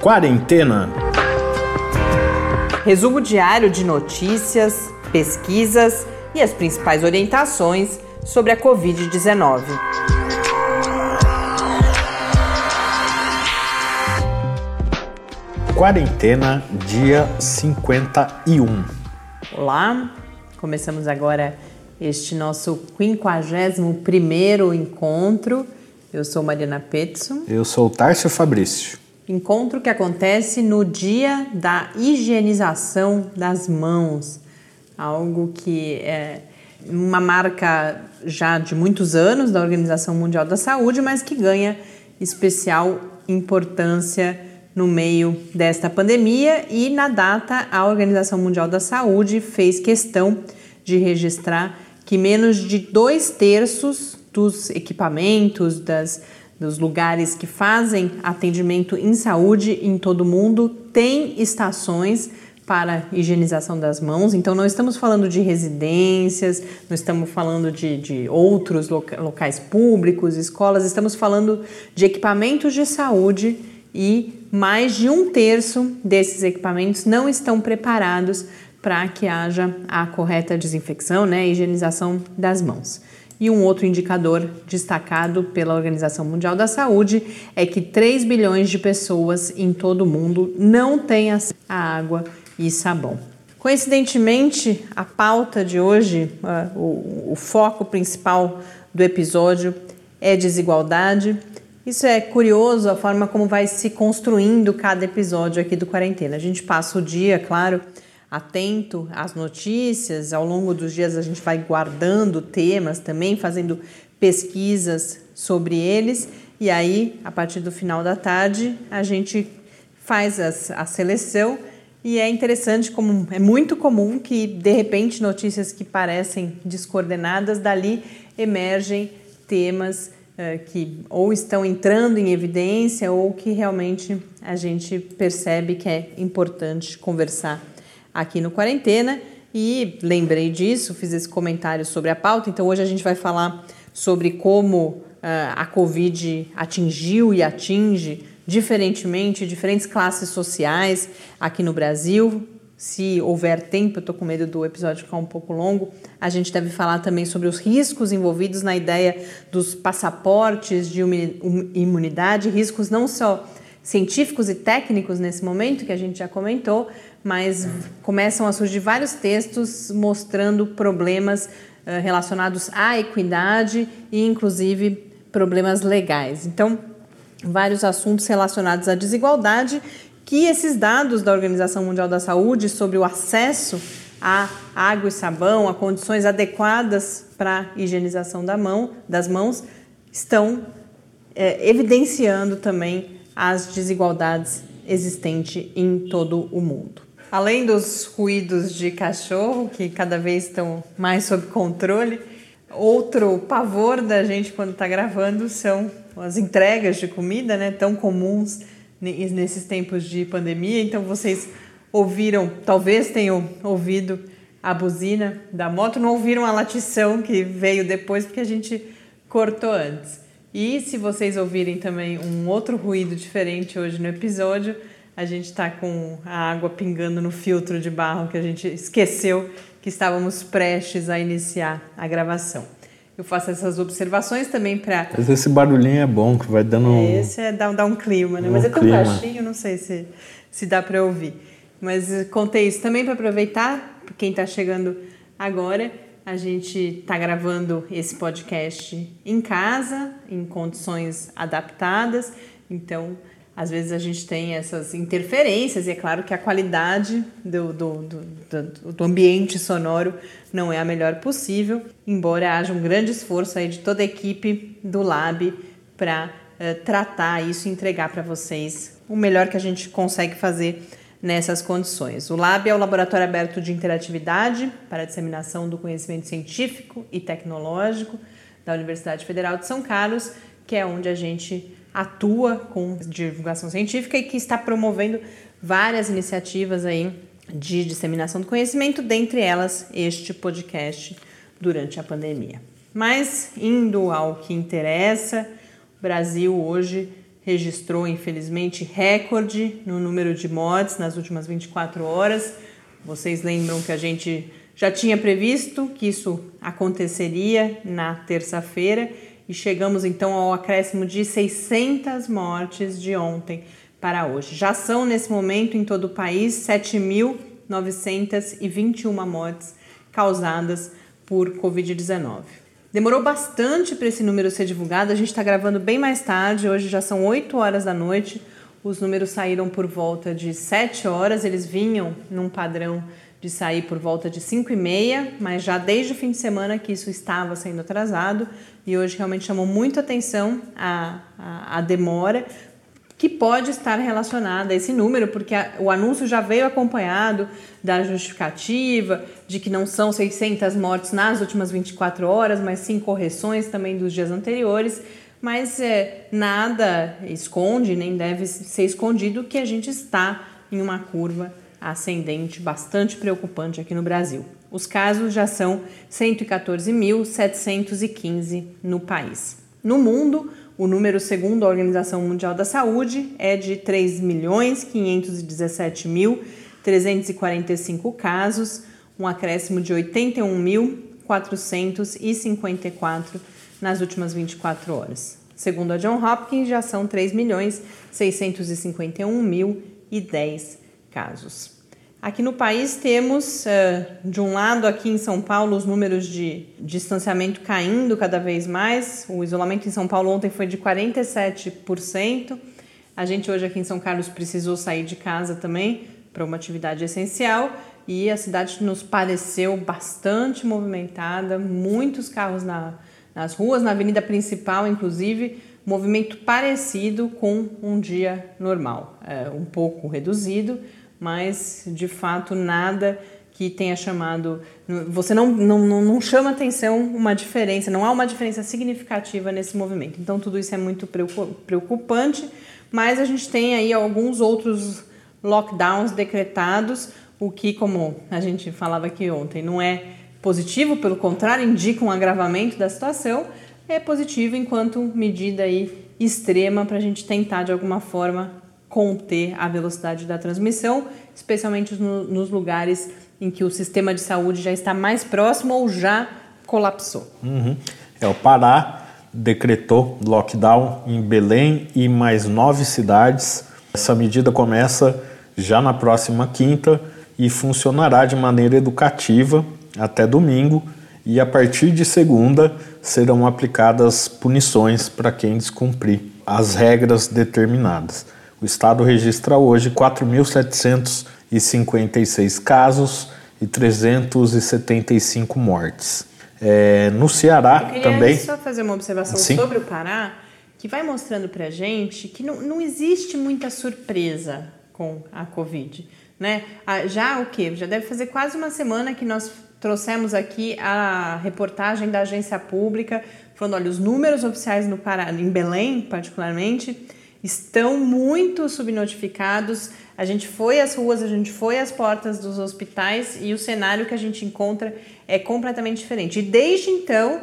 Quarentena. Resumo diário de notícias, pesquisas e as principais orientações sobre a Covid-19. Quarentena, dia 51. Olá, começamos agora este nosso 51º encontro. Eu sou Mariana Petson. Eu sou o Tárcio Fabrício. Encontro que acontece no dia da higienização das mãos, algo que é uma marca já de muitos anos da Organização Mundial da Saúde, mas que ganha especial importância no meio desta pandemia. E na data a Organização Mundial da Saúde fez questão de registrar que menos de dois terços dos equipamentos, das, dos lugares que fazem atendimento em saúde em todo o mundo têm estações para higienização das mãos. Então, não estamos falando de residências, não estamos falando de, de outros loca locais públicos, escolas, estamos falando de equipamentos de saúde e mais de um terço desses equipamentos não estão preparados para que haja a correta desinfecção, né, higienização das mãos. E um outro indicador destacado pela Organização Mundial da Saúde é que 3 bilhões de pessoas em todo o mundo não têm acesso à água e sabão. Coincidentemente, a pauta de hoje, uh, o, o foco principal do episódio é desigualdade. Isso é curioso, a forma como vai se construindo cada episódio aqui do Quarentena. A gente passa o dia, claro, atento às notícias. Ao longo dos dias a gente vai guardando temas também, fazendo pesquisas sobre eles. E aí, a partir do final da tarde, a gente faz a, a seleção. E é interessante como é muito comum que de repente notícias que parecem descoordenadas dali emergem temas uh, que ou estão entrando em evidência ou que realmente a gente percebe que é importante conversar aqui no Quarentena e lembrei disso, fiz esse comentário sobre a pauta. Então, hoje a gente vai falar sobre como uh, a Covid atingiu e atinge diferentemente diferentes classes sociais aqui no Brasil. Se houver tempo, eu estou com medo do episódio ficar um pouco longo. A gente deve falar também sobre os riscos envolvidos na ideia dos passaportes de imunidade, riscos não só científicos e técnicos nesse momento, que a gente já comentou, mas começam a surgir vários textos mostrando problemas uh, relacionados à equidade e, inclusive, problemas legais. Então, vários assuntos relacionados à desigualdade que esses dados da Organização Mundial da Saúde sobre o acesso a água e sabão, a condições adequadas para higienização da mão, das mãos, estão é, evidenciando também as desigualdades existentes em todo o mundo. Além dos ruídos de cachorro, que cada vez estão mais sob controle, outro pavor da gente quando está gravando são as entregas de comida, né, tão comuns nesses tempos de pandemia. Então vocês ouviram, talvez tenham ouvido a buzina da moto, não ouviram a latição que veio depois porque a gente cortou antes. E se vocês ouvirem também um outro ruído diferente hoje no episódio, a gente está com a água pingando no filtro de barro que a gente esqueceu que estávamos prestes a iniciar a gravação. Eu faço essas observações também para. Mas esse barulhinho é bom, que vai dando um. Esse é dá, dá um clima, né? Um Mas é tão clima. baixinho, não sei se, se dá para ouvir. Mas contei isso também para aproveitar, quem está chegando agora. A gente está gravando esse podcast em casa, em condições adaptadas. Então, às vezes a gente tem essas interferências e é claro que a qualidade do, do, do, do, ambiente sonoro não é a melhor possível, embora haja um grande esforço aí de toda a equipe do Lab para uh, tratar isso e entregar para vocês o melhor que a gente consegue fazer nessas condições. O Lab é o Laboratório Aberto de Interatividade para a Disseminação do Conhecimento Científico e Tecnológico da Universidade Federal de São Carlos, que é onde a gente atua com divulgação científica e que está promovendo várias iniciativas aí de disseminação do conhecimento, dentre elas este podcast durante a pandemia. Mas indo ao que interessa, o Brasil hoje registrou, infelizmente, recorde no número de mortes nas últimas 24 horas. Vocês lembram que a gente já tinha previsto que isso aconteceria na terça-feira e chegamos então ao acréscimo de 600 mortes de ontem para hoje. Já são nesse momento em todo o país 7.921 mortes causadas por Covid-19. Demorou bastante para esse número ser divulgado, a gente está gravando bem mais tarde, hoje já são 8 horas da noite. Os números saíram por volta de 7 horas, eles vinham num padrão de sair por volta de 5 e meia, mas já desde o fim de semana que isso estava sendo atrasado e hoje realmente chamou muito atenção a, a, a demora, que pode estar relacionada a esse número, porque a, o anúncio já veio acompanhado da justificativa de que não são 600 mortes nas últimas 24 horas, mas sim correções também dos dias anteriores. Mas é, nada esconde, nem deve ser escondido, que a gente está em uma curva ascendente bastante preocupante aqui no Brasil. Os casos já são 114.715 no país. No mundo, o número, segundo a Organização Mundial da Saúde, é de 3.517.345 casos, um acréscimo de 81.454 nas últimas 24 horas. Segundo a John Hopkins, já são 3.651.010 casos. Aqui no país temos, eh, de um lado, aqui em São Paulo, os números de distanciamento caindo cada vez mais. O isolamento em São Paulo ontem foi de 47%. A gente hoje aqui em São Carlos precisou sair de casa também para uma atividade essencial e a cidade nos pareceu bastante movimentada, muitos carros na, nas ruas, na avenida principal, inclusive, movimento parecido com um dia normal, é, um pouco reduzido mas de fato nada que tenha chamado. Você não, não, não chama atenção uma diferença, não há uma diferença significativa nesse movimento. Então, tudo isso é muito preocupante, mas a gente tem aí alguns outros lockdowns decretados, o que, como a gente falava aqui ontem, não é positivo, pelo contrário, indica um agravamento da situação, é positivo enquanto medida aí extrema para a gente tentar de alguma forma conter a velocidade da transmissão, especialmente no, nos lugares em que o sistema de saúde já está mais próximo ou já colapsou. Uhum. É, o Pará decretou lockdown em Belém e mais nove cidades. Essa medida começa já na próxima quinta e funcionará de maneira educativa até domingo. E a partir de segunda serão aplicadas punições para quem descumprir as regras determinadas. O estado registra hoje 4.756 casos e 375 mortes. É, no Ceará Eu queria também. só fazer uma observação Sim. sobre o Pará, que vai mostrando para gente que não, não existe muita surpresa com a Covid. Né? Já o que? Já deve fazer quase uma semana que nós trouxemos aqui a reportagem da agência pública, falando: olha, os números oficiais no Pará, em Belém, particularmente, estão muito subnotificados. A gente foi às ruas, a gente foi às portas dos hospitais e o cenário que a gente encontra é completamente diferente. E desde então,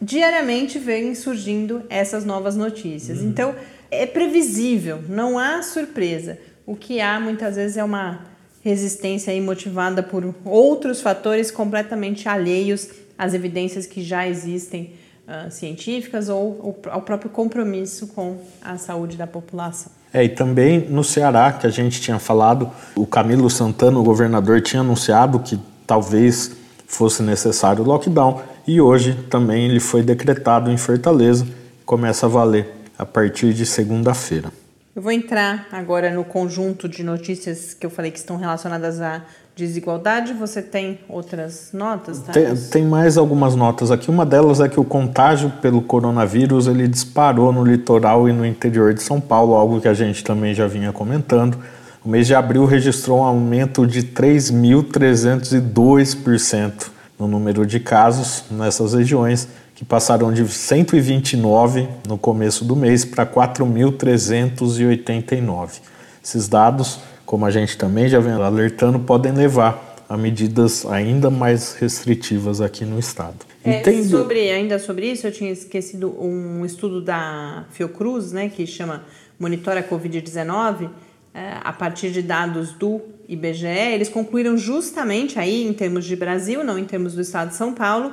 diariamente vem surgindo essas novas notícias. Então, é previsível, não há surpresa. O que há muitas vezes é uma resistência aí motivada por outros fatores completamente alheios às evidências que já existem uh, científicas ou ao próprio compromisso com a saúde da população. É, e também no Ceará, que a gente tinha falado, o Camilo Santana, o governador, tinha anunciado que talvez fosse necessário o lockdown e hoje também ele foi decretado em Fortaleza, começa a valer a partir de segunda-feira. Eu vou entrar agora no conjunto de notícias que eu falei que estão relacionadas à desigualdade. Você tem outras notas? Tá? Tem, tem mais algumas notas aqui. Uma delas é que o contágio pelo coronavírus ele disparou no litoral e no interior de São Paulo, algo que a gente também já vinha comentando. O mês de abril registrou um aumento de 3.302% no número de casos nessas regiões, que passaram de 129 no começo do mês para 4.389. Esses dados, como a gente também já vem alertando, podem levar a medidas ainda mais restritivas aqui no estado. E É, tem- sobre, ainda sobre isso, eu tinha esquecido um estudo da Fiocruz, né, que chama monitora a Covid-19, é, a partir de dados do IBGE, eles concluíram justamente aí, em termos de Brasil, não em termos do estado de São Paulo,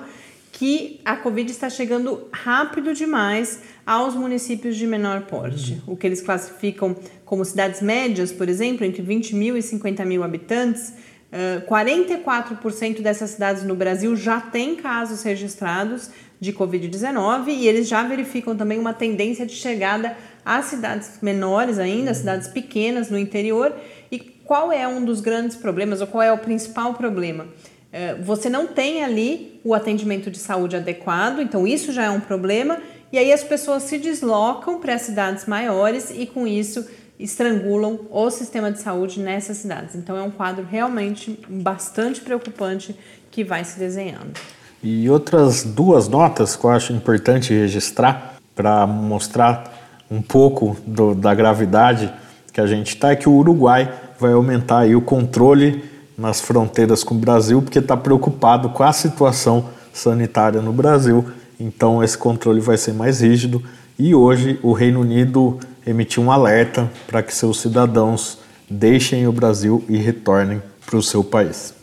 que a Covid está chegando rápido demais aos municípios de menor porte. Uhum. O que eles classificam como cidades médias, por exemplo, entre 20 mil e 50 mil habitantes, 44% dessas cidades no Brasil já têm casos registrados de Covid-19 e eles já verificam também uma tendência de chegada às cidades menores ainda, cidades pequenas no interior. E qual é um dos grandes problemas, ou qual é o principal problema? É, você não tem ali o atendimento de saúde adequado, então isso já é um problema, e aí as pessoas se deslocam para as cidades maiores e com isso estrangulam o sistema de saúde nessas cidades. Então é um quadro realmente bastante preocupante que vai se desenhando. E outras duas notas que eu acho importante registrar para mostrar um pouco do, da gravidade que a gente está é que o Uruguai vai aumentar aí o controle nas fronteiras com o Brasil porque está preocupado com a situação sanitária no Brasil. Então esse controle vai ser mais rígido e hoje o Reino Unido emitiu um alerta para que seus cidadãos deixem o Brasil e retornem para o seu país.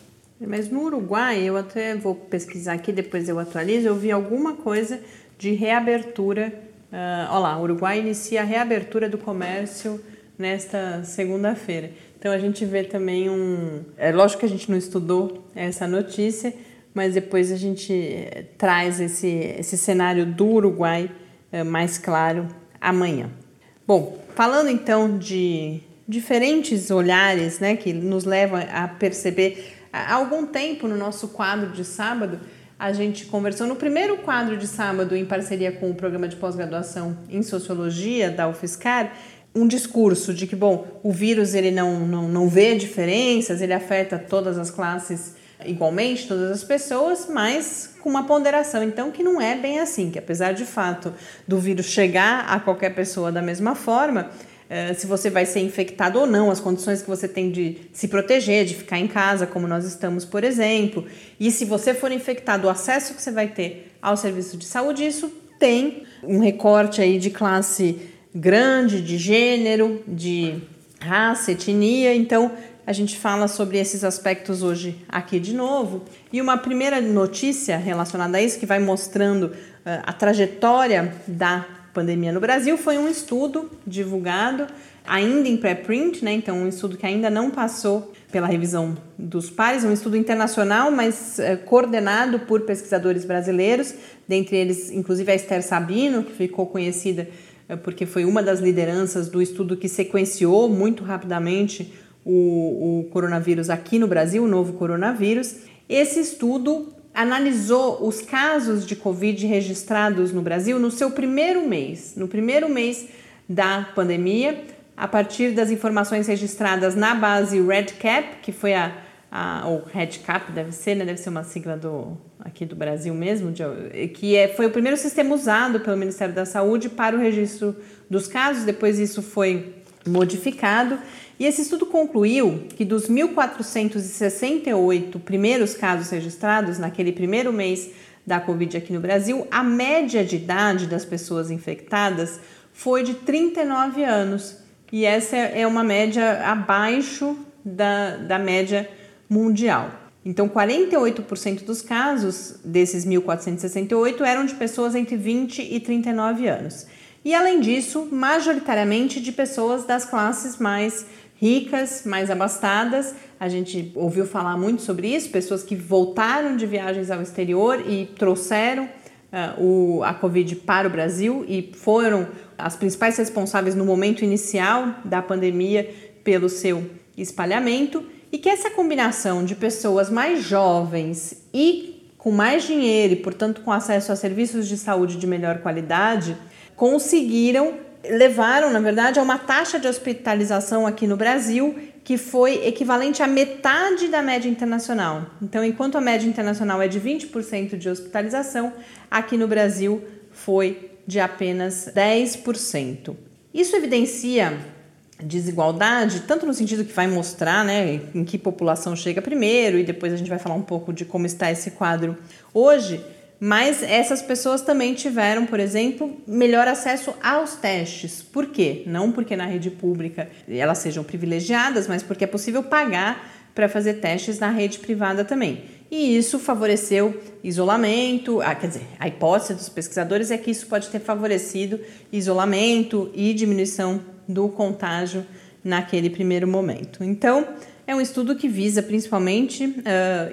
Mas no Uruguai, eu até vou pesquisar aqui, depois eu atualizo, eu vi alguma coisa de reabertura. Uh, olha lá, o Uruguai inicia a reabertura do comércio nesta segunda-feira. Então a gente vê também um. É lógico que a gente não estudou essa notícia, mas depois a gente eh, traz esse, esse cenário do Uruguai uh, mais claro amanhã. Bom, falando então de diferentes olhares né, que nos levam a perceber há algum tempo no nosso quadro de sábado, a gente conversou no primeiro quadro de sábado em parceria com o programa de pós-graduação em sociologia da UFSCar, um discurso de que, bom, o vírus ele não, não, não vê diferenças, ele afeta todas as classes igualmente, todas as pessoas, mas com uma ponderação, então, que não é bem assim, que apesar de fato do vírus chegar a qualquer pessoa da mesma forma, eh, se você vai ser infectado ou não, as condições que você tem de se proteger, de ficar em casa, como nós estamos, por exemplo, e se você for infectado, o acesso que você vai ter ao serviço de saúde, isso tem um recorte aí de classe grande, de gênero, de raça, etnia, então a gente fala sobre esses aspectos hoje aqui de novo. E uma primeira notícia relacionada a isso, que vai mostrando uh, a trajetória da pandemia no Brasil, foi um estudo divulgado ainda em pré-print, né? então um estudo que ainda não passou pela revisão dos pares, um estudo internacional, mas uh, coordenado por pesquisadores brasileiros, dentre eles, inclusive, a Esther Sabino, que ficou conhecida uh, porque foi uma das lideranças do estudo que sequenciou muito rapidamente o, o coronavírus aqui no Brasil, o novo coronavírus. Esse estudo analisou os casos de Covid registrados no Brasil no seu primeiro mês, no primeiro mês da pandemia, a partir das informações registradas na base RedCap, que foi a, a ou RedCap deve ser, né? Deve ser uma sigla do aqui do Brasil mesmo, de, que é, foi o primeiro sistema usado pelo Ministério da Saúde para o registro dos casos. Depois isso foi modificado e esse estudo concluiu que dos 1.468 primeiros casos registrados naquele primeiro mês da Covid aqui no Brasil, a média de idade das pessoas infectadas foi de 39 anos. E essa é uma média abaixo da, da média mundial. Então, 48% dos casos desses 1.468 eram de pessoas entre 20 e 39 anos. E, além disso, majoritariamente de pessoas das classes mais ricas, mais abastadas. A gente ouviu falar muito sobre isso, pessoas que voltaram de viagens ao exterior e trouxeram uh, o, a Covid para o Brasil e foram as principais responsáveis no momento inicial da pandemia pelo seu espalhamento. E que essa combinação de pessoas mais jovens e com mais dinheiro e, portanto, com acesso a serviços de saúde de melhor qualidade, conseguiram levaram, na verdade, a uma taxa de hospitalização aqui no Brasil que foi equivalente à metade da média internacional. Então, enquanto a média internacional é de 20% de hospitalização, aqui no Brasil foi de apenas 10%. Isso evidencia desigualdade, tanto no sentido que vai mostrar né, em que população chega primeiro, e depois a gente vai falar um pouco de como está esse quadro hoje, Mas essas pessoas também tiveram, por exemplo, melhor acesso aos testes. Por quê? Não porque na rede pública elas sejam privilegiadas, mas porque é possível pagar para fazer testes na rede privada também. E isso favoreceu isolamento, ah, quer dizer, a hipótese dos pesquisadores é que isso pode ter favorecido isolamento e diminuição do contágio naquele primeiro momento. Então, é um estudo que visa principalmente uh,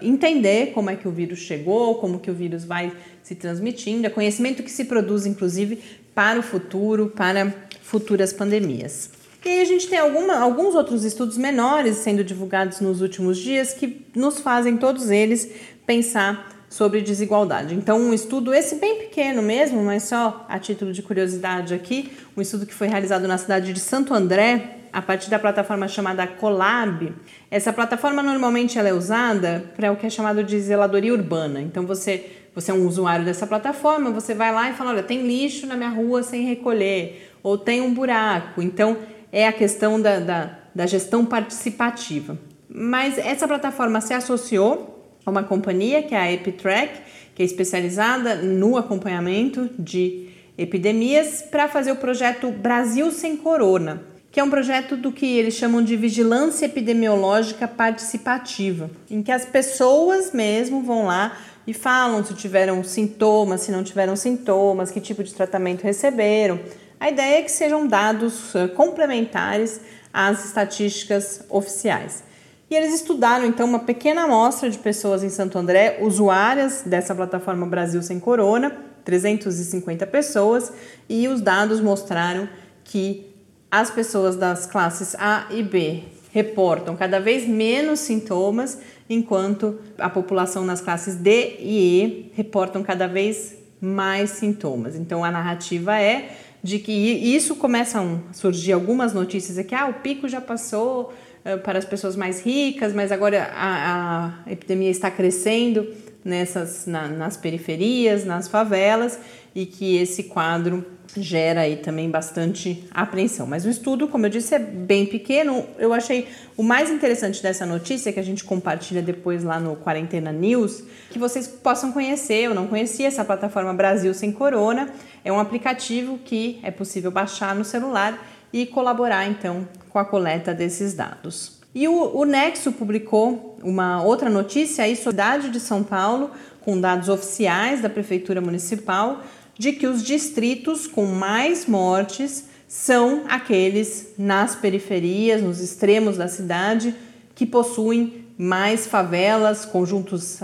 entender como é que o vírus chegou, como que o vírus vai se transmitindo, é conhecimento que se produz, inclusive, para o futuro, para futuras pandemias. E aí a gente tem alguma, alguns outros estudos menores sendo divulgados nos últimos dias que nos fazem todos eles pensar sobre desigualdade. Então, um estudo, esse bem pequeno mesmo, mas só a título de curiosidade aqui, um estudo que foi realizado na cidade de Santo André, a partir da plataforma chamada Colab. Essa plataforma normalmente ela é usada para o que é chamado de zeladoria urbana. Então você você é um usuário dessa plataforma, você vai lá e fala, olha, tem lixo na minha rua sem recolher, ou tem um buraco. Então é a questão da, da, da gestão participativa. Mas essa plataforma se associou a uma companhia que é a EpiTrack, que é especializada no acompanhamento de epidemias, para fazer o projeto Brasil Sem Corona que é um projeto do que eles chamam de vigilância epidemiológica participativa, em que as pessoas mesmo vão lá e falam se tiveram sintomas, se não tiveram sintomas, que tipo de tratamento receberam. A ideia é que sejam dados eh, complementares às estatísticas oficiais. E eles estudaram então uma pequena amostra de pessoas em Santo André, usuárias dessa plataforma Brasil Sem Corona, 350 pessoas, e os dados mostraram que as pessoas das classes A e B reportam cada vez menos sintomas, enquanto a população nas classes D e E reportam cada vez mais sintomas. Então a narrativa é de que isso começam a surgir algumas notícias aqui, ah, o pico já passou uh, para as pessoas mais ricas, mas agora a, a epidemia está crescendo nessas na, nas periferias, nas favelas e que esse quadro gera aí também bastante apreensão. Mas o estudo, como eu disse, é bem pequeno. Eu achei o mais interessante dessa notícia, que a gente compartilha depois lá no Quarentena News, que vocês possam conhecer. Eu não conhecia essa plataforma Brasil Sem Corona. É um aplicativo que é possível baixar no celular e colaborar então com a coleta desses dados. E o, o Nexo publicou uma outra notícia aí sobre a cidade de São Paulo, com dados oficiais da Prefeitura Municipal, de que os distritos com mais mortes são aqueles nas periferias, nos extremos da cidade, que possuem mais favelas, conjuntos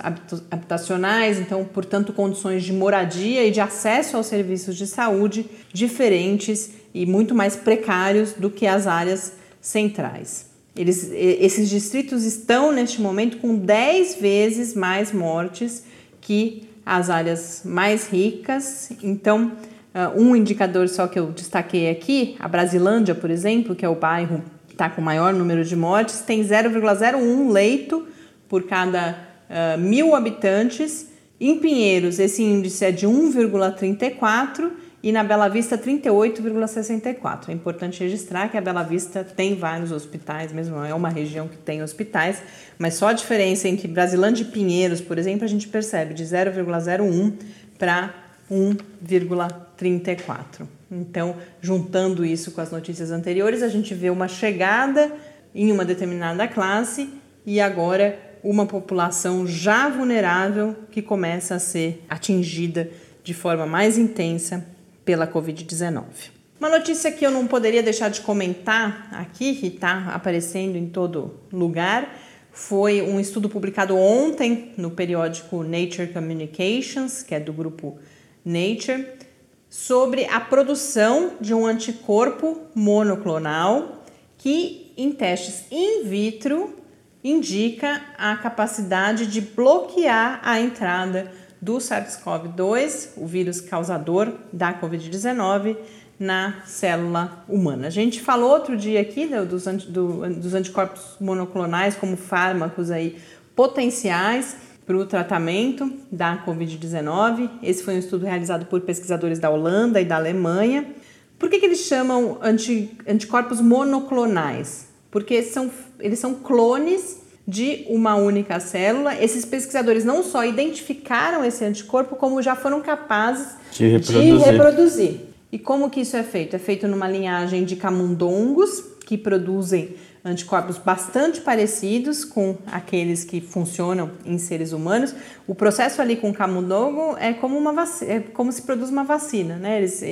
habitacionais, então, portanto, condições de moradia e de acesso aos serviços de saúde diferentes e muito mais precários do que as áreas centrais. Eles, esses distritos estão neste momento com 10 vezes mais mortes que as áreas mais ricas. Então, uh, um indicador só que eu destaquei aqui, a Brasilândia, por exemplo, que é o bairro que está com o maior número de mortes, tem 0,01 leito por cada uh, mil habitantes. Em Pinheiros, esse índice é de 1,34 e na Bela Vista 38,64. É importante registrar que a Bela Vista tem vários hospitais, mesmo é uma região que tem hospitais, mas só a diferença entre Brasilândia e Pinheiros, por exemplo, a gente percebe de 0,01 para 1,34. Então, juntando isso com as notícias anteriores, a gente vê uma chegada em uma determinada classe e agora uma população já vulnerável que começa a ser atingida de forma mais intensa pela Covid-19. Uma notícia que eu não poderia deixar de comentar aqui, que está aparecendo em todo lugar, foi um estudo publicado ontem no periódico Nature Communications, que é do grupo Nature, sobre a produção de um anticorpo monoclonal que, em testes in vitro, indica a capacidade de bloquear a entrada do SARS-CoV-2, o vírus causador da Covid-19, na célula humana. A gente falou outro dia aqui né, dos, do, dos anticorpos monoclonais como fármacos aí potenciais para o tratamento da Covid-19. Esse foi um estudo realizado por pesquisadores da Holanda e da Alemanha. Por que, que eles chamam anti, anticorpos monoclonais? Porque são, eles são clones de uma única célula. Esses pesquisadores não só identificaram esse anticorpo, como já foram capazes de reproduzir. De reproduzir. E como que isso é feito? É feito numa linhagem de camundongos que produzem anticorpos bastante parecidos com aqueles que funcionam em seres humanos. O processo ali com o camundongo é como uma vacina, é como se produz uma vacina, né? Eles,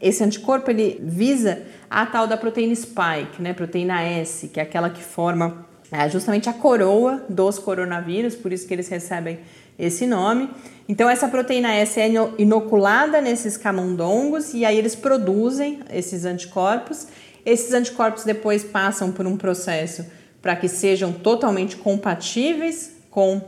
esse anticorpo ele visa a tal da proteína spike, né? Proteína S, que é aquela que forma é, justamente a coroa dos coronavírus, por isso que eles recebem esse nome. Então essa proteína S é inoculada nesses camundongos e aí eles produzem esses anticorpos esses anticorpos depois passam por um processo para que sejam totalmente compatíveis com uh,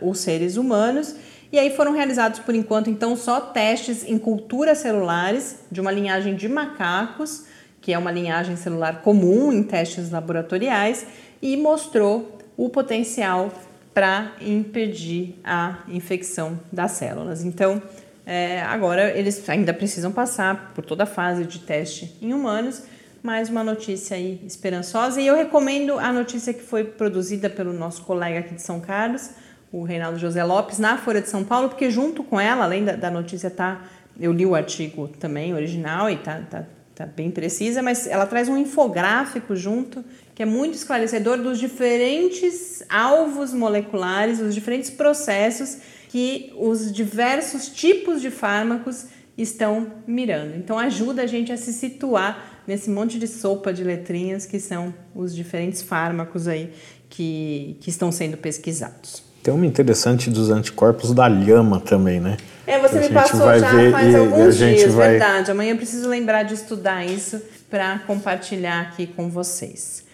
os seres humanos. E aí foram realizados por enquanto então só testes em culturas celulares de uma linhagem de macacos, que é uma linhagem celular comum em testes laboratoriais, e mostrou o potencial para impedir a infecção das células. Então, é, agora eles ainda precisam passar por toda a fase de teste em humanos, mais uma notícia aí esperançosa. E eu recomendo a notícia que foi produzida pelo nosso colega aqui de São Carlos, o Reinaldo José Lopes, na Folha de São Paulo, porque junto com ela, além da, da notícia tá, eu li o artigo também original e tá, tá, tá bem precisa, mas ela traz um infográfico junto que é muito esclarecedor dos diferentes alvos moleculares, os diferentes processos que os diversos tipos de fármacos estão mirando. Então ajuda a gente a se situar nesse monte de sopa de letrinhas que são os diferentes fármacos aí que, que estão sendo pesquisados. Tem uma interessante dos anticorpos da lhama também, né? É, você me passou já faz e, alguns e dias, vai... verdade. Amanhã eu preciso lembrar de estudar isso para compartilhar aqui com vocês.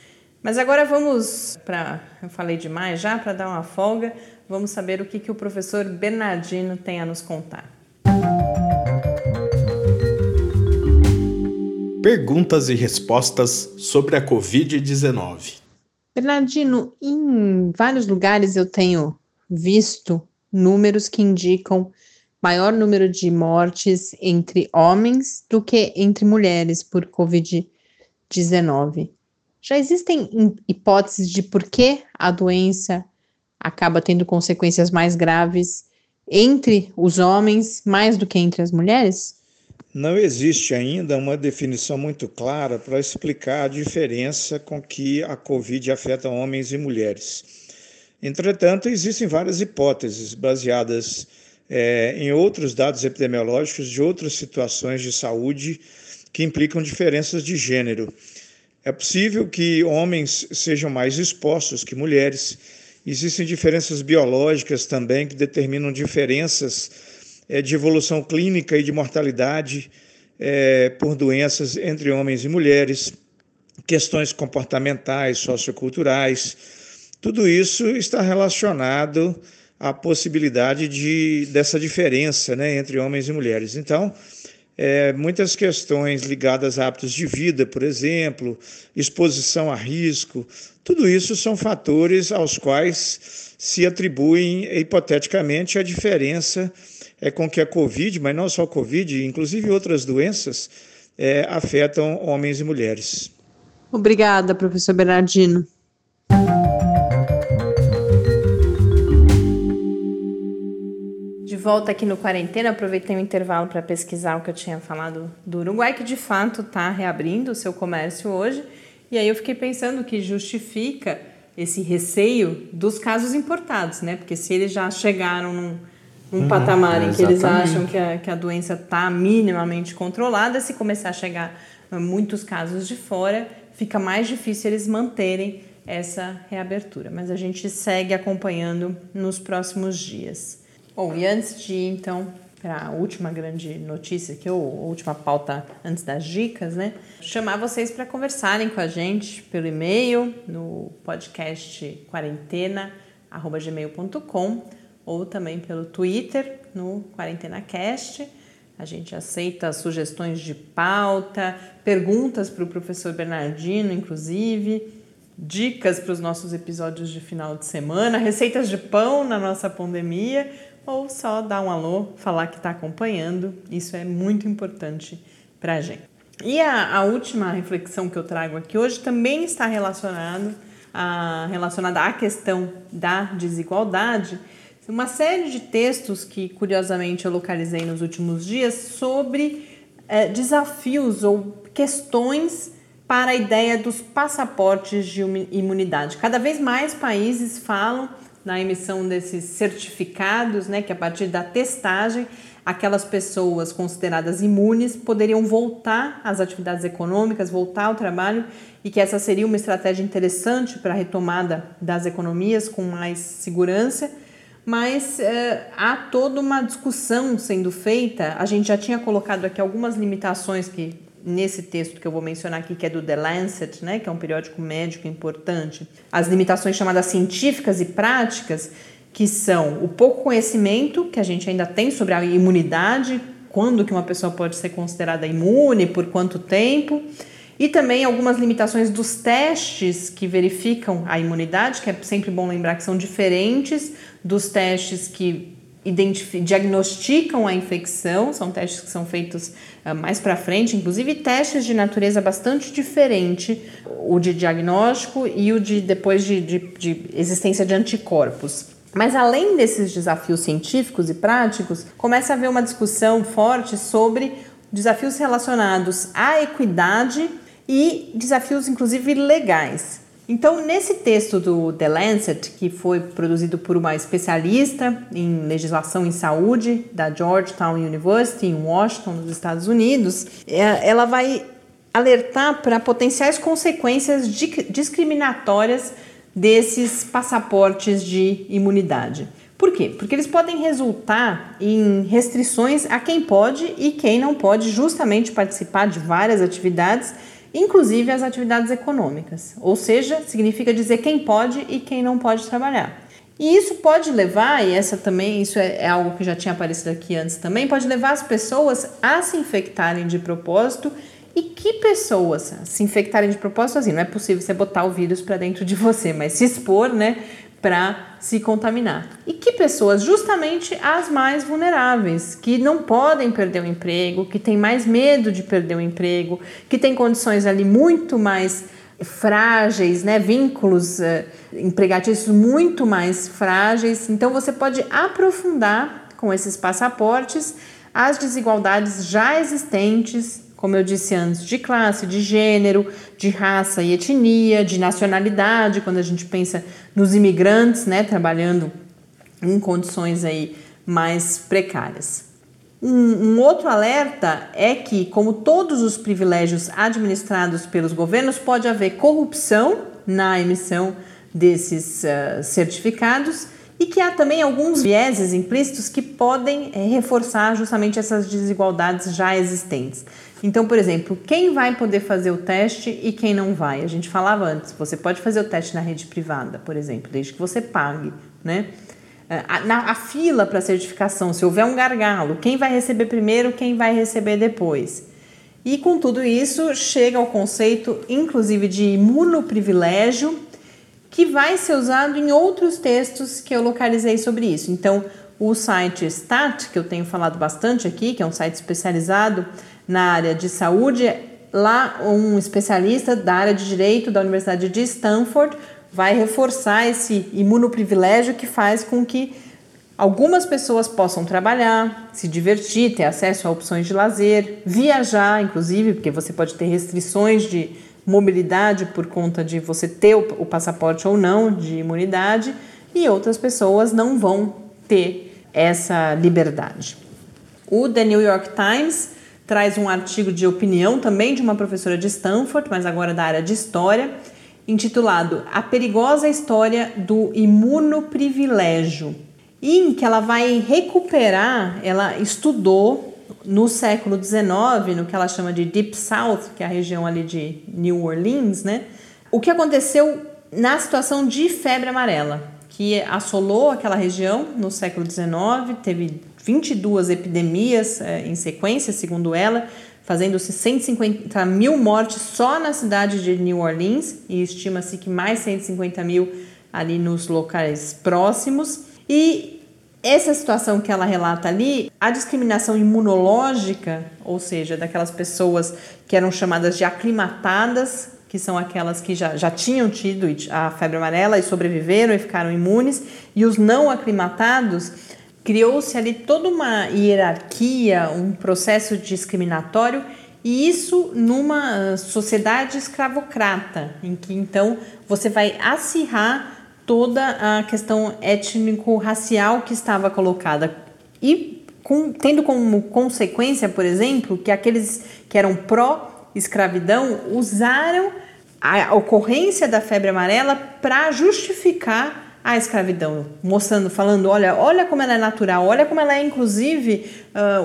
Mas agora vamos para. Eu falei demais já, para dar uma folga, vamos saber o que, que o professor Bernardino tem a nos contar. Perguntas e respostas sobre a Covid-19. Bernardino, em vários lugares eu tenho visto números que indicam maior número de mortes entre homens do que entre mulheres por Covid-19. Já existem hipóteses de por que a doença acaba tendo consequências mais graves entre os homens mais do que entre as mulheres? Não existe ainda uma definição muito clara para explicar a diferença com que a Covid afeta homens e mulheres. Entretanto, existem várias hipóteses baseadas é, em outros dados epidemiológicos de outras situações de saúde que implicam diferenças de gênero. É possível que homens sejam mais expostos que mulheres. Existem diferenças biológicas também que determinam diferenças é, de evolução clínica e de mortalidade é, por doenças entre homens e mulheres, questões comportamentais, socioculturais, tudo isso está relacionado à possibilidade de, dessa diferença né, entre homens e mulheres. Então, é, muitas questões ligadas a hábitos de vida, por exemplo, exposição a risco, tudo isso são fatores aos quais se atribuem hipoteticamente a diferença é com que a Covid, mas não só a Covid, inclusive outras doenças, é, afetam homens e mulheres. Obrigada, professor Bernardino. Volta aqui no Quarentena, aproveitei o intervalo para pesquisar o que eu tinha falado do Uruguai, que de fato está reabrindo o seu comércio hoje. E aí eu fiquei pensando que justifica esse receio dos casos importados, né? Porque se eles já chegaram num um patamar em que eles acham que a, que a doença está minimamente controlada. Se começar a chegar muitos casos de fora, fica mais difícil eles manterem essa reabertura. Mas a gente segue acompanhando nos próximos dias. Bom, e antes de ir, então, para a última grande notícia, que é a última pauta antes das dicas, né? Chamar vocês para conversarem com a gente pelo e-mail no podcast quarentena@gmail.com ou também pelo Twitter no QuarentenaCast. A gente aceita sugestões de pauta, perguntas para o professor Bernardino, inclusive, dicas para os nossos episódios de final de semana, receitas de pão na nossa pandemia, ou só dar um alô, falar que está acompanhando. Isso é muito importante para a gente. E a, a última reflexão que eu trago aqui hoje também está relacionado a, relacionada à questão da desigualdade, uma série de textos que, curiosamente, eu localizei nos últimos dias sobre é, desafios ou questões para a ideia dos passaportes de imunidade. Cada vez mais países falam na emissão desses certificados, né, que a partir da testagem aquelas pessoas consideradas imunes poderiam voltar às atividades econômicas, voltar ao trabalho e que essa seria uma estratégia interessante para a retomada das economias com mais segurança. Mas eh, há toda uma discussão sendo feita. A gente já tinha colocado aqui algumas limitações que nesse texto que eu vou mencionar aqui, que é do The Lancet, né, que é um periódico médico importante, as limitações chamadas científicas e práticas, que são o pouco conhecimento que a gente ainda tem sobre a imunidade, quando que uma pessoa pode ser considerada imune, por quanto tempo, e também algumas limitações dos testes que verificam a imunidade, que é sempre bom lembrar que são diferentes dos testes que diagnosticam a infecção, são testes que são feitos uh, mais para frente, inclusive testes de natureza bastante diferente, o de diagnóstico e o de depois de, de, de existência de anticorpos. Mas além desses desafios científicos e práticos, começa a haver uma discussão forte sobre desafios relacionados à equidade e desafios, inclusive, legais. Então, nesse texto do The Lancet, que foi produzido por uma especialista em legislação em saúde da Georgetown University, em Washington, nos Estados Unidos, é, ela vai alertar para potenciais consequências discriminatórias desses passaportes de imunidade. Por quê? Porque eles podem resultar em restrições a quem pode e quem não pode justamente participar de várias atividades, inclusive as atividades econômicas. Ou seja, significa dizer quem pode e quem não pode trabalhar. E isso pode levar, e essa também, isso é, é algo que já tinha aparecido aqui antes também, pode levar as pessoas a se infectarem de propósito e que pessoas se infectarem de propósito assim? Não é possível você botar o vírus para dentro de você, mas se expor, né, para se contaminar. E que pessoas? Justamente as mais vulneráveis, que não podem perder o emprego, que têm mais medo de perder o emprego, que têm condições ali muito mais frágeis, né, vínculos uh, empregatícios muito mais frágeis. Então você pode aprofundar com esses passaportes as desigualdades já existentes como eu disse antes, de classe, de gênero, de raça e etnia, de nacionalidade, quando a gente pensa nos imigrantes, né, trabalhando em condições aí mais precárias. Um, um, outro alerta é que, como todos os privilégios administrados pelos governos, pode haver corrupção na emissão desses uh, certificados e que há também alguns vieses implícitos que podem é, reforçar justamente essas desigualdades já existentes. Então, por exemplo, quem vai poder fazer o teste e quem não vai? A gente falava antes, você pode fazer o teste na rede privada, por exemplo, desde que você pague, né? É, a, na, a fila para certificação, se houver um gargalo, quem vai receber primeiro, quem vai receber depois? E com tudo isso, chega ao conceito, inclusive, de imunoprivilégio, que vai ser usado em outros textos que eu localizei sobre isso. Então, o site STAT, que eu tenho falado bastante aqui, que é um site especializado na área de saúde, lá um especialista da área de direito da Universidade de Stanford vai reforçar esse imunoprivilégio que faz com que algumas pessoas possam trabalhar, se divertir, ter acesso a opções de lazer, viajar, inclusive, porque você pode ter restrições de mobilidade por conta de você ter o passaporte ou não de imunidade, e outras pessoas não vão ter essa liberdade. O The New York Times traz um artigo de opinião também de uma professora de Stanford, mas agora da área de história, intitulado A Perigosa História do Imunoprivilégio, em que ela vai recuperar, ela estudou no século XIX, no que ela chama de Deep South, que é a região ali de New Orleans, né? O que aconteceu na situação de febre amarela, que assolou aquela região no século XIX, teve 22 epidemias é, em sequência, segundo ela, fazendo-se 150 mil mortes só na cidade de New Orleans e estima-se que mais 150 mil ali nos locais próximos. E essa situação que ela relata ali, a discriminação imunológica, ou seja, daquelas pessoas que eram chamadas de aclimatadas, que são aquelas que já, já tinham tido a febre amarela e sobreviveram e ficaram imunes, e os não aclimatados, criou-se ali toda uma hierarquia, um processo discriminatório, e isso numa sociedade escravocrata, em que então você vai acirrar toda a questão étnico-racial que estava colocada. E com, tendo como consequência, por exemplo, que aqueles que eram pró-escravidão usaram a ocorrência da febre amarela para justificar a escravidão, mostrando, falando, olha, olha como ela é natural, olha como ela é inclusive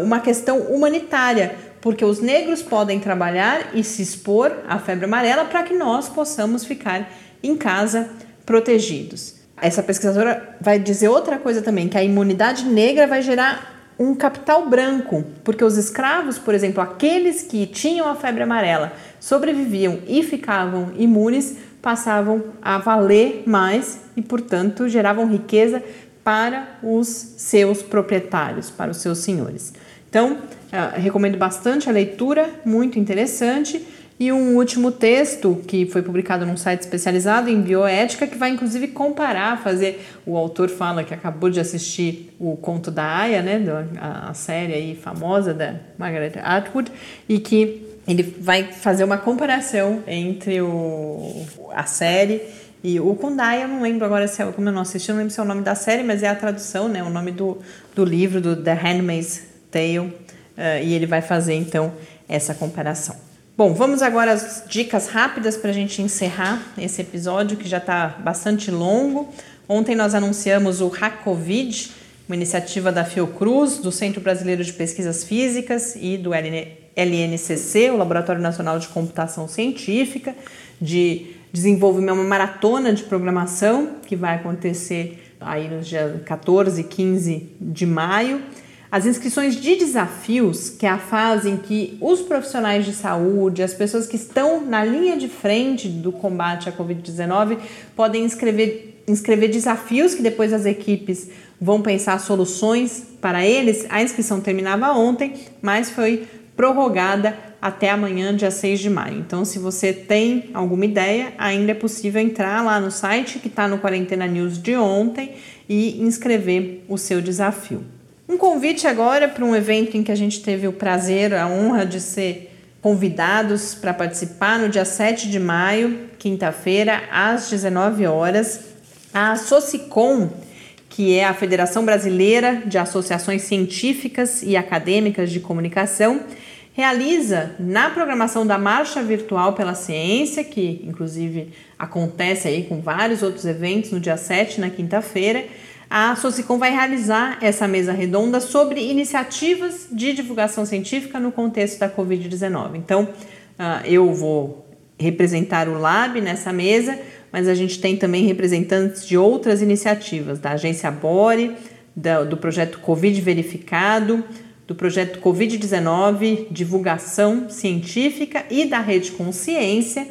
uma questão humanitária, porque os negros podem trabalhar e se expor à febre amarela para que nós possamos ficar em casa protegidos. Essa pesquisadora vai dizer outra coisa também, que a imunidade negra vai gerar um capital branco, porque os escravos, por exemplo, aqueles que tinham a febre amarela, sobreviviam e ficavam imunes, passavam a valer mais e, portanto, geravam riqueza para os seus proprietários, para os seus senhores. Então, uh, recomendo bastante a leitura, muito interessante. E um último texto que foi publicado num site especializado em bioética, que vai inclusive comparar, fazer. O autor fala que acabou de assistir o Conto da Aya, né, a, a série aí famosa da Margaret Atwood, e que ele vai fazer uma comparação entre o, a série e o Kundai, eu não lembro agora se é, como eu não assisti, eu não lembro se é o nome da série, mas é a tradução, né, o nome do, do livro, do The Handmaid's Tale, uh, e ele vai fazer então essa comparação. Bom, vamos agora às dicas rápidas para a gente encerrar esse episódio que já está bastante longo. Ontem nós anunciamos o HackCovid, uma iniciativa da Fiocruz, do Centro Brasileiro de Pesquisas Físicas e do LNCC, o Laboratório Nacional de Computação Científica, de desenvolvimento, uma maratona de programação que vai acontecer aí nos dias 14 e 15 de maio. As inscrições de desafios, que é a fase em que os profissionais de saúde, as pessoas que estão na linha de frente do combate à Covid-19, podem inscrever, inscrever desafios que depois as equipes vão pensar soluções para eles. A inscrição terminava ontem, mas foi prorrogada até amanhã, dia 6 de maio. Então, se você tem alguma ideia, ainda é possível entrar lá no site que está no Quarentena News de ontem e inscrever o seu desafio. Um convite agora para um evento em que a gente teve o prazer, a honra de ser convidados para participar no dia 7 de maio, quinta-feira, às 19 horas. A Socicom, que é a Federação Brasileira de Associações Científicas e Acadêmicas de Comunicação, realiza na programação da Marcha Virtual pela Ciência, que inclusive acontece aí com vários outros eventos no dia 7, na quinta-feira, a Socicom vai realizar essa mesa redonda sobre iniciativas de divulgação científica no contexto da Covid-19. Então, uh, eu vou representar o Lab nessa mesa, mas a gente tem também representantes de outras iniciativas, da agência Bore, do projeto Covid Verificado, do projeto Covid-19 Divulgação Científica e da Rede Consciência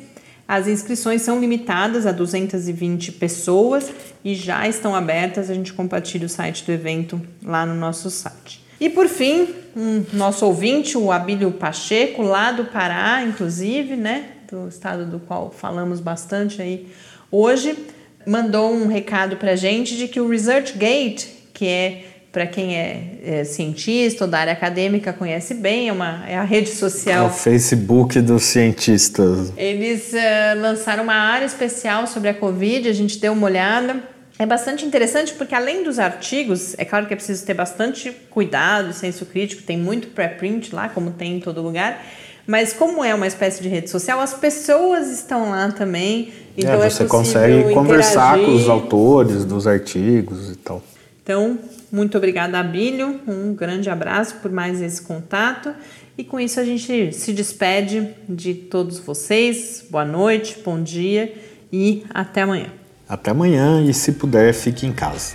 as inscrições são limitadas a 220 pessoas e já estão abertas. A gente compartilha o site do evento lá no nosso site. E por fim, um nosso ouvinte, o Abílio Pacheco, lá do Pará, inclusive, né, do estado do qual falamos bastante aí hoje, mandou um recado para a gente de que o ResearchGate, que é para quem é, é, cientista ou da área acadêmica conhece bem, é, uma, é a rede social. É o Facebook dos cientistas. Eles uh, lançaram uma área especial sobre a Covid, a gente deu uma olhada. É bastante interessante porque além dos artigos, é claro que é preciso ter bastante cuidado, senso crítico, tem muito pré-print lá, como tem em todo lugar. Mas como é uma espécie de rede social, as pessoas estão lá também. Então é, você é consegue conversar com os autores dos artigos e tal. Então, muito obrigada, Abílio. Um grande abraço por mais esse contato. E com isso a gente se despede de todos vocês. Boa noite, bom dia e até amanhã. Até amanhã e se puder, fique em casa.